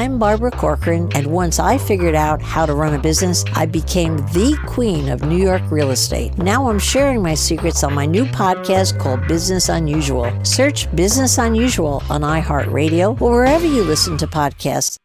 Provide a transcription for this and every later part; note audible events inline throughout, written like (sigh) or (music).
I'm Barbara Corcoran, and once I figured out how to run a business, I became the queen of New York real estate. Now I'm sharing my secrets on my new podcast called Business Unusual. Search Business Unusual on iHeartRadio or wherever you listen to podcasts.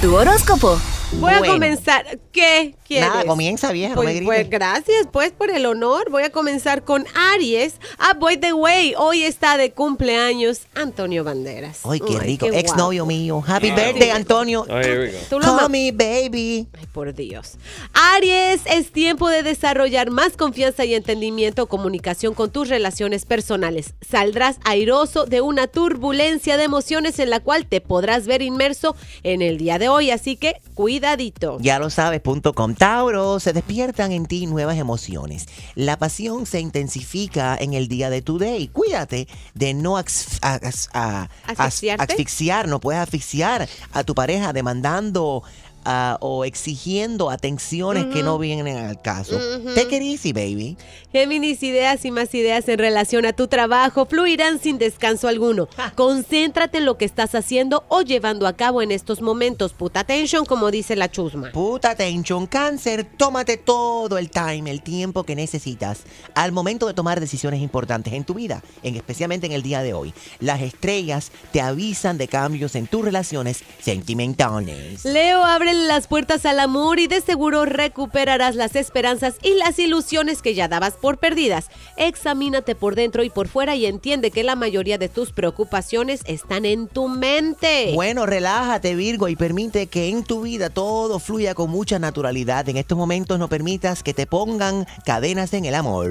Tu. Voy a comenzar. ¿Qué quieres? Nada, comienza vieja, no me Pues, grites. pues gracias, pues por el honor. Voy a comenzar con Aries. Ah, by the way, hoy está de cumpleaños Antonio Banderas. Ay, qué rico. guapo. Ex novio mío. Happy birthday, Antonio. Oh, here we go. Tú lo Call ama- me, baby. Ay, por Dios. Aries, es tiempo de desarrollar más confianza y entendimiento comunicación con tus relaciones personales. Saldrás airoso de una turbulencia de emociones en la cual te podrás ver inmerso en el día de hoy, así que cuidadito. Ya lo sabes, punto com. Tauro, se despiertan en ti nuevas emociones. La pasión se intensifica en el día de tu day. Cuídate de no asfixiar. No puedes asfixiar a tu pareja demandando o exigiendo atenciones que no vienen al caso. Take it easy, baby. Géminis, ideas y más ideas en relación a tu trabajo fluirán sin descanso alguno. Concéntrate en lo que estás haciendo o llevando a cabo en estos momentos. Put attention, como dice la chusma. Puta atención, cáncer, tómate todo el time, el tiempo que necesitas al momento de tomar decisiones importantes en tu vida, en, especialmente en el día de hoy. Las estrellas te avisan de cambios en tus relaciones sentimentales. Leo, abre las puertas al amor y de seguro recuperarás las esperanzas y las ilusiones que ya dabas por perdidas. Examínate por dentro y por fuera y entiende que la mayoría de tus preocupaciones están en tu mente. Bueno, relájate Virgo y permite que en tu vida todo fluya con mucha naturalidad. En estos momentos no permitas que te pongan cadenas en el amor.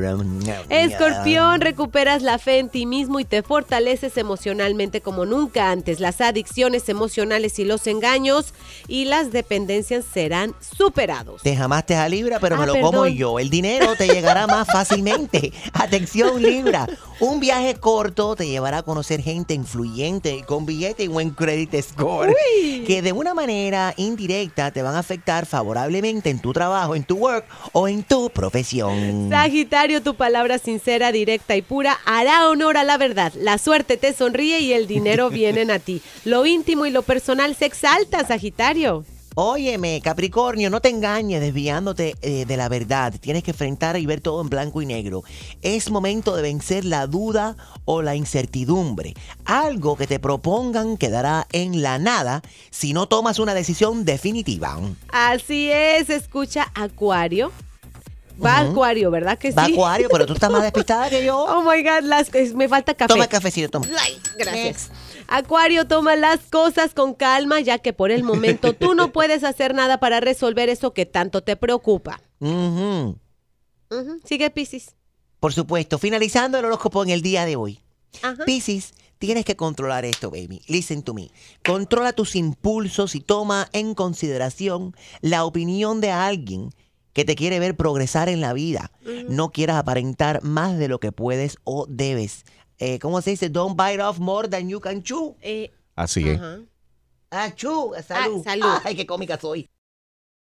Escorpión, recuperas la fe en ti mismo y te fortaleces emocionalmente como nunca antes. Las adicciones emocionales y los engaños y las dependencias serán superados. Te jamaste a Libra, pero Ah, me lo como yo. El dinero te llegará más (laughs) fácilmente. Atención, Libra. Un viaje corto te llevará a conocer gente influyente con billete y buen credit score. Que de una manera indirecta te van a afectar favorablemente en tu trabajo, en tu work o en tu profesión. Sagitario, tu palabra sincera, directa y pura hará honor a la verdad. La suerte te sonríe y el dinero (laughs) vienen a ti. Lo íntimo y lo personal se exalta, Sagitario. Óyeme, Capricornio, no te engañes desviándote eh, de la verdad. Tienes que enfrentar y ver todo en blanco y negro. Es momento de vencer la duda o la incertidumbre. Algo que te propongan quedará en la nada si no tomas una decisión definitiva. Así es, escucha Acuario. Va Acuario, ¿verdad que sí? Va Acuario, pero tú estás más despistada que yo. (laughs) Oh my God, las, me falta café. Toma cafecito, toma. Gracias. Acuario, toma las cosas con calma, ya que por el momento tú no (laughs) puedes hacer nada para resolver eso que tanto te preocupa. Sigue, Piscis. Por supuesto, finalizando el horóscopo en el día de hoy. Ajá. Piscis, tienes que controlar esto, baby. Listen to me. Controla tus impulsos y toma en consideración la opinión de alguien que te quiere ver progresar en la vida. No quieras aparentar más de lo que puedes o debes. Eh, ¿Cómo se dice? Don't bite off more than you can chew. Eh, Así es. ajá. Ah, chew. Salud. salud. Ay, qué cómica soy.